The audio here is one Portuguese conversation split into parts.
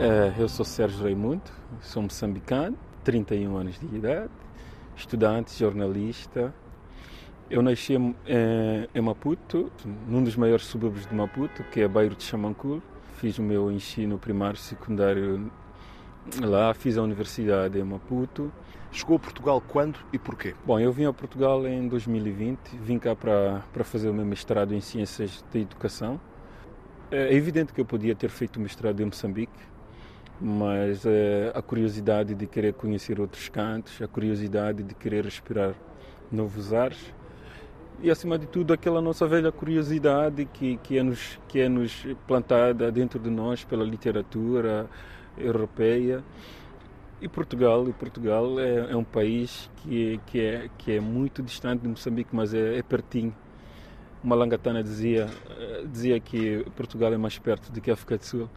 É, eu sou Sérgio Raimundo, sou moçambicano, 31 anos de idade, estudante, jornalista. Eu nasci em, em Maputo, num dos maiores subúrbios de Maputo, que é Bairro de Xamanculo. Fiz o meu ensino primário e secundário lá, fiz a universidade em Maputo. Chegou a Portugal quando e porquê? Bom, eu vim a Portugal em 2020, vim cá para, para fazer o meu mestrado em Ciências da Educação. É evidente que eu podia ter feito o mestrado em Moçambique, mas é, a curiosidade de querer conhecer outros cantos, a curiosidade de querer respirar novos ares e acima de tudo aquela nossa velha curiosidade que, que, é, nos, que é nos plantada dentro de nós pela literatura europeia. E Portugal e Portugal é, é um país que, que, é, que é muito distante de Moçambique mas é, é pertinho. Uma langatana dizia dizia que Portugal é mais perto do que a África do Sul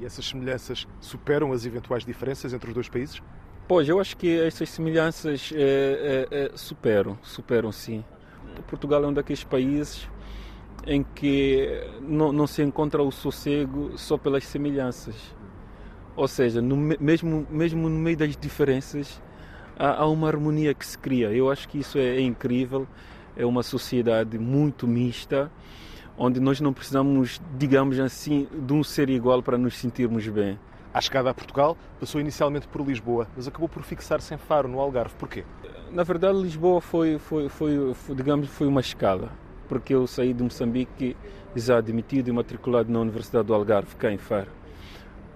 e essas semelhanças superam as eventuais diferenças entre os dois países? Pois, eu acho que essas semelhanças é, é, é, superam, superam sim. Portugal é um daqueles países em que não, não se encontra o sossego só pelas semelhanças. Ou seja, no, mesmo, mesmo no meio das diferenças, há, há, uma harmonia que se cria. Eu acho que isso é, é incrível. É uma sociedade muito mista onde nós não precisamos, digamos assim, de um ser igual para nos sentirmos bem. À chegada a Portugal, passou inicialmente por Lisboa, mas acabou por fixar-se em Faro, no Algarve. Porquê? Na verdade, Lisboa foi, foi, foi, foi, digamos, foi uma escala, porque eu saí de Moçambique já admitido e matriculado na Universidade do Algarve, cá em Faro.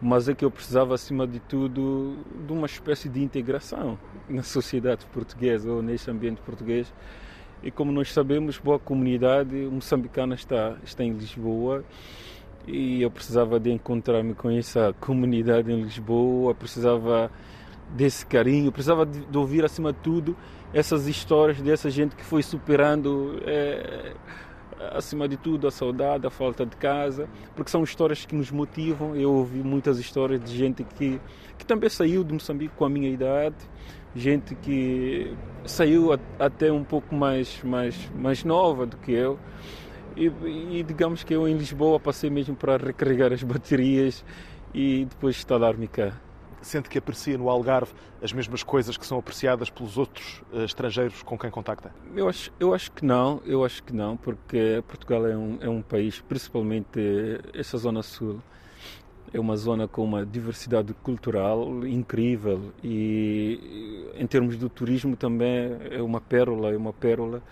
Mas é que eu precisava, acima de tudo, de uma espécie de integração na sociedade portuguesa ou neste ambiente português e como nós sabemos, boa comunidade moçambicana está, está em Lisboa. E eu precisava de encontrar-me com essa comunidade em Lisboa, precisava desse carinho, precisava de, de, ouvir acima de tudo essas histórias dessa gente que foi superando é, acima de tudo a saudade, a falta de casa, porque são histórias que nos motivam. Eu ouvi muitas histórias de gente que, que também saiu de Moçambique com a minha idade, gente que saiu até um pouco mais, mais, mais nova do que eu. E, e, digamos que eu em Lisboa passei mesmo para recarregar as baterias e depois instalar-me cá. Sente que aprecia no Algarve as mesmas coisas que são apreciadas pelos outros uh, estrangeiros com quem contacta? Eu acho, eu acho que não, eu acho que não, porque Portugal é um, é um país, principalmente essa zona sul, é uma zona com uma diversidade cultural incrível e em termos do turismo também é uma pérola, é uma pérola.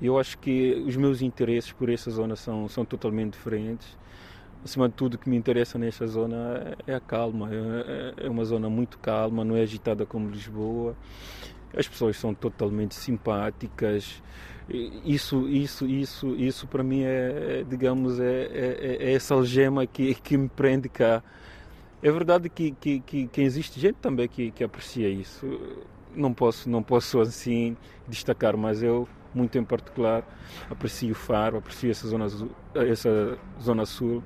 Eu acho que os meus interesses por essa zona são, são totalmente diferentes. Acima de tudo, o que me interessa nesta zona é a calma. É, é, é uma zona muito calma, não é agitada como Lisboa. As pessoas são totalmente simpáticas. Isso, isso, isso, isso para mim é, é digamos, é, é, é, essa algema que, que me prende cá. É verdade que, que, que, que existe gente também que, que aprecia isso. Não posso, não posso assim destacar, mas eu, muito em particular, aprecio o Faro, aprecio essa zona, essa zona sul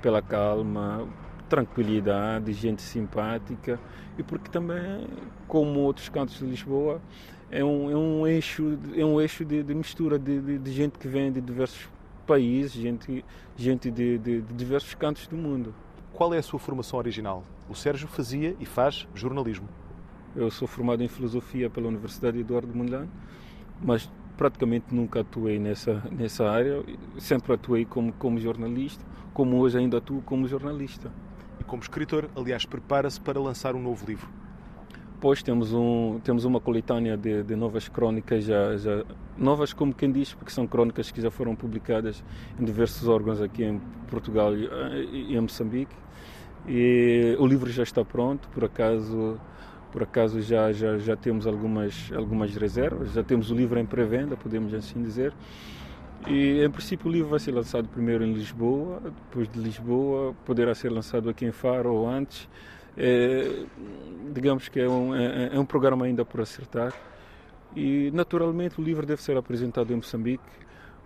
pela calma, tranquilidade, gente simpática e porque também, como outros cantos de Lisboa, é um, é um eixo, é um eixo de, de mistura de, de, de, gente que vem de diversos países, gente, gente de, de, diversos cantos do mundo. Qual é a sua formação original? O Sérgio fazia e faz jornalismo. Eu sou formado em filosofia pela Universidade Eduardo Mondlane, mas praticamente nunca atuei nessa nessa área. Sempre atuei como como jornalista, como hoje ainda atuo como jornalista. Como escritor, aliás, prepara-se para lançar um novo livro. Pois temos, um, temos uma coletânea de, de novas crónicas, já, já, novas como quem diz, porque são crónicas que já foram publicadas em diversos órgãos aqui em Portugal e em Moçambique. E o livro já está pronto, por acaso, por acaso já, já, já temos algumas, algumas reservas, já temos o livro em pré-venda, podemos assim dizer. E em princípio o livro vai ser lançado primeiro em Lisboa, depois de Lisboa poderá ser lançado aqui em Faro ou antes. É, digamos que é um, é, é um programa ainda por acertar. E naturalmente o livro deve ser apresentado em Moçambique,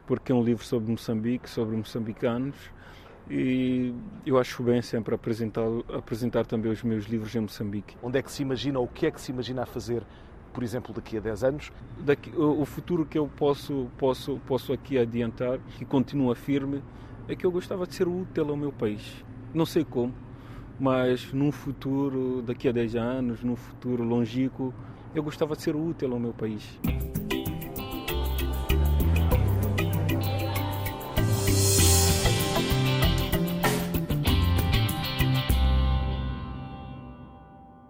porque é um livro sobre Moçambique, sobre moçambicanos. E eu acho bem sempre apresentar, apresentar também os meus livros em Moçambique. Onde é que se imagina, ou o que é que se imagina a fazer por exemplo, daqui a 10 anos? Daqui, o, futuro que eu posso, posso, posso aqui adiantar, que continua firme, é que eu gostava de ser útil ao meu país. Não sei como, mas num futuro, daqui a 10 anos, num futuro longínquo, eu gostava de ser útil ao meu país.